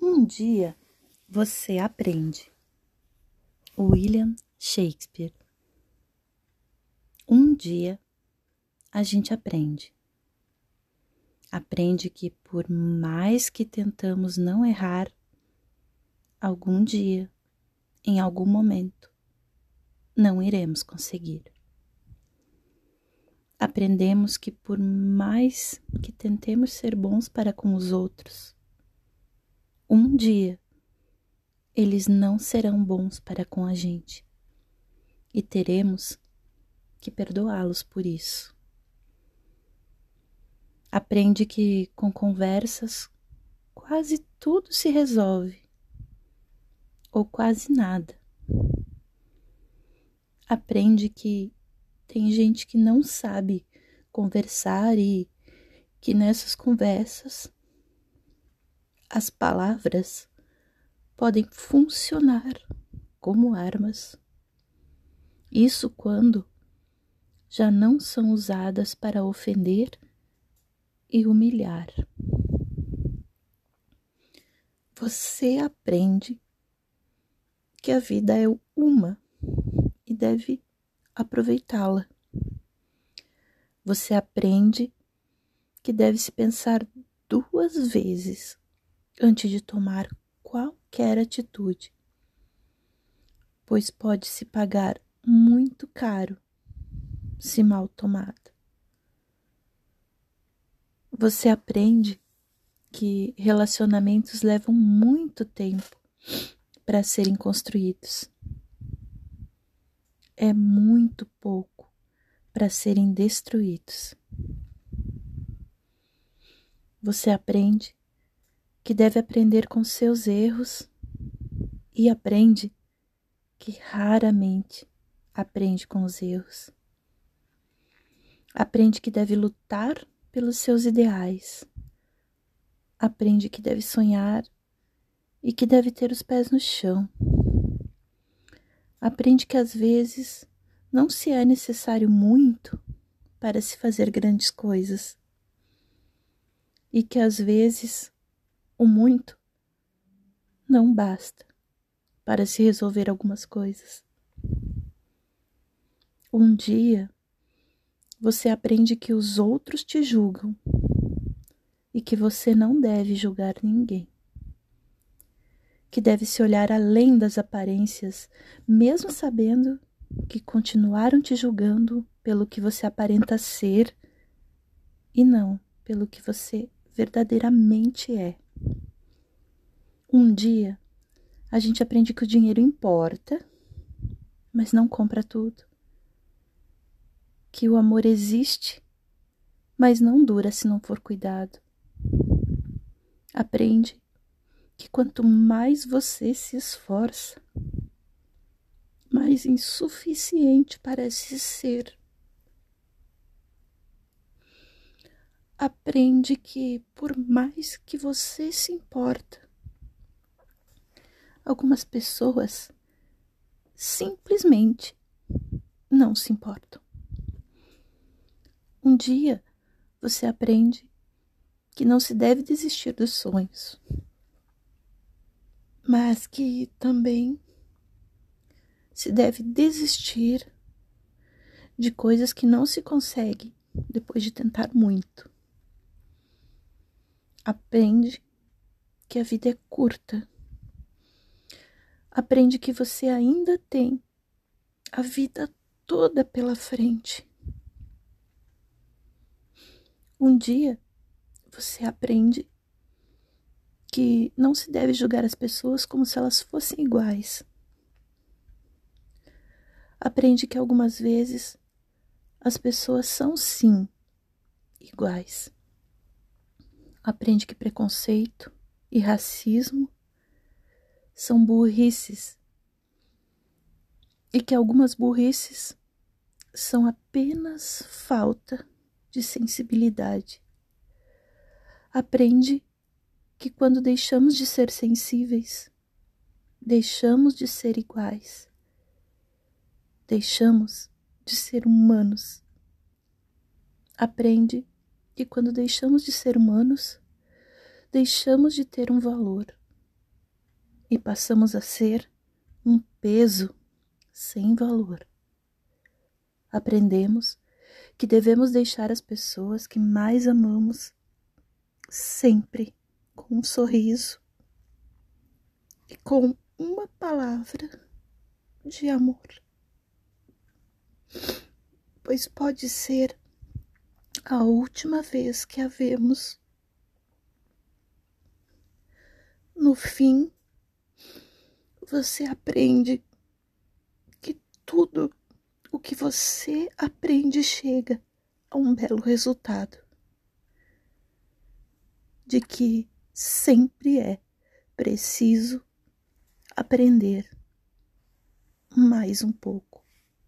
Um dia você aprende. William Shakespeare. Um dia a gente aprende. Aprende que por mais que tentamos não errar, algum dia, em algum momento, não iremos conseguir. Aprendemos que por mais que tentemos ser bons para com os outros, um dia eles não serão bons para com a gente e teremos que perdoá-los por isso. Aprende que com conversas quase tudo se resolve, ou quase nada. Aprende que tem gente que não sabe conversar e que nessas conversas as palavras podem funcionar como armas. Isso quando já não são usadas para ofender e humilhar. Você aprende que a vida é uma e deve aproveitá-la. Você aprende que deve se pensar duas vezes antes de tomar qualquer atitude, pois pode se pagar muito caro se mal tomada. Você aprende que relacionamentos levam muito tempo para serem construídos. É muito pouco para serem destruídos. Você aprende que deve aprender com seus erros e aprende que raramente aprende com os erros. Aprende que deve lutar pelos seus ideais. Aprende que deve sonhar e que deve ter os pés no chão. Aprende que às vezes não se é necessário muito para se fazer grandes coisas e que às vezes o muito não basta para se resolver algumas coisas. Um dia você aprende que os outros te julgam e que você não deve julgar ninguém. Que deve se olhar além das aparências, mesmo sabendo que continuaram te julgando pelo que você aparenta ser e não pelo que você verdadeiramente é. Um dia a gente aprende que o dinheiro importa, mas não compra tudo. Que o amor existe, mas não dura se não for cuidado. Aprende que quanto mais você se esforça, mais insuficiente parece ser. Aprende que, por mais que você se importa, algumas pessoas simplesmente não se importam. Um dia você aprende que não se deve desistir dos sonhos, mas que também se deve desistir de coisas que não se consegue depois de tentar muito. Aprende que a vida é curta. Aprende que você ainda tem a vida toda pela frente. Um dia você aprende que não se deve julgar as pessoas como se elas fossem iguais. Aprende que algumas vezes as pessoas são sim iguais aprende que preconceito e racismo são burrices e que algumas burrices são apenas falta de sensibilidade. Aprende que quando deixamos de ser sensíveis, deixamos de ser iguais, deixamos de ser humanos. Aprende que quando deixamos de ser humanos, deixamos de ter um valor. e passamos a ser um peso sem valor. Aprendemos que devemos deixar as pessoas que mais amamos sempre com um sorriso e com uma palavra de amor. Pois pode ser a última vez que a vemos. No fim, você aprende que tudo o que você aprende chega a um belo resultado. De que sempre é preciso aprender mais um pouco.